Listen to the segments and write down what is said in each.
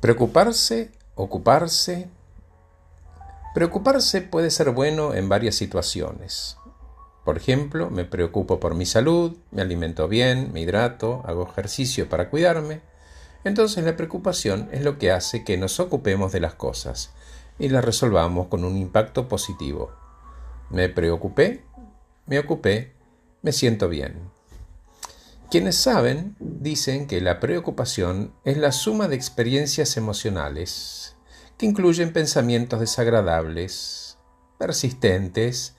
Preocuparse, ocuparse. Preocuparse puede ser bueno en varias situaciones. Por ejemplo, me preocupo por mi salud, me alimento bien, me hidrato, hago ejercicio para cuidarme. Entonces la preocupación es lo que hace que nos ocupemos de las cosas y las resolvamos con un impacto positivo. Me preocupé, me ocupé, me siento bien. Quienes saben dicen que la preocupación es la suma de experiencias emocionales que incluyen pensamientos desagradables, persistentes,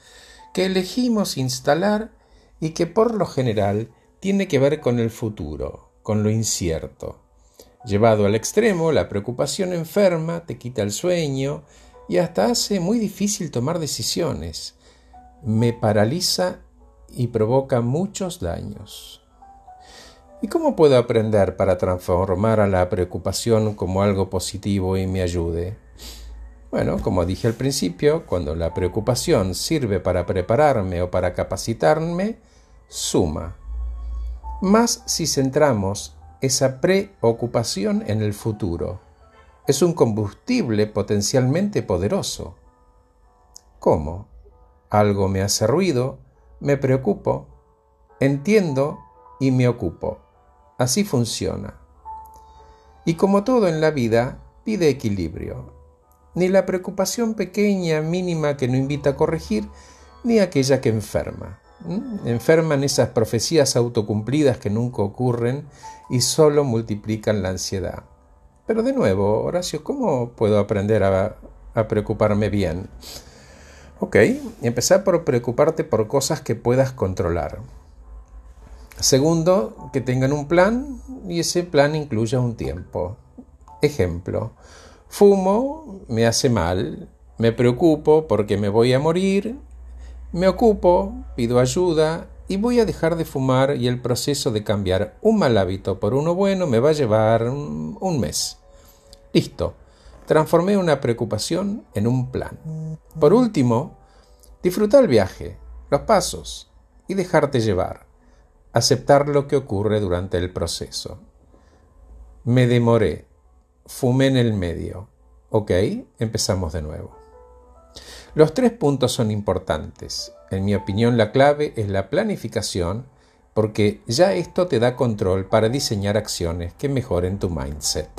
que elegimos instalar y que por lo general tiene que ver con el futuro, con lo incierto. Llevado al extremo, la preocupación enferma, te quita el sueño y hasta hace muy difícil tomar decisiones. Me paraliza y provoca muchos daños. ¿Y cómo puedo aprender para transformar a la preocupación como algo positivo y me ayude? Bueno, como dije al principio, cuando la preocupación sirve para prepararme o para capacitarme, suma. Más si centramos esa preocupación en el futuro. Es un combustible potencialmente poderoso. ¿Cómo? Algo me hace ruido, me preocupo, entiendo y me ocupo. Así funciona. Y como todo en la vida, pide equilibrio. Ni la preocupación pequeña, mínima que no invita a corregir, ni aquella que enferma. Enferman esas profecías autocumplidas que nunca ocurren y solo multiplican la ansiedad. Pero de nuevo, Horacio, ¿cómo puedo aprender a, a preocuparme bien? Ok, empezar por preocuparte por cosas que puedas controlar. Segundo, que tengan un plan y ese plan incluya un tiempo. Ejemplo, fumo, me hace mal, me preocupo porque me voy a morir, me ocupo, pido ayuda y voy a dejar de fumar y el proceso de cambiar un mal hábito por uno bueno me va a llevar un mes. Listo, transformé una preocupación en un plan. Por último, disfrutar el viaje, los pasos y dejarte llevar aceptar lo que ocurre durante el proceso. Me demoré, fumé en el medio. Ok, empezamos de nuevo. Los tres puntos son importantes. En mi opinión la clave es la planificación porque ya esto te da control para diseñar acciones que mejoren tu mindset.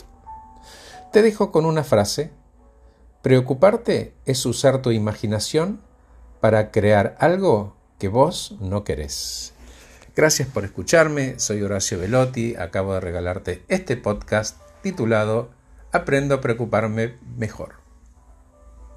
Te dejo con una frase. Preocuparte es usar tu imaginación para crear algo que vos no querés. Gracias por escucharme, soy Horacio Velotti, acabo de regalarte este podcast titulado Aprendo a preocuparme mejor.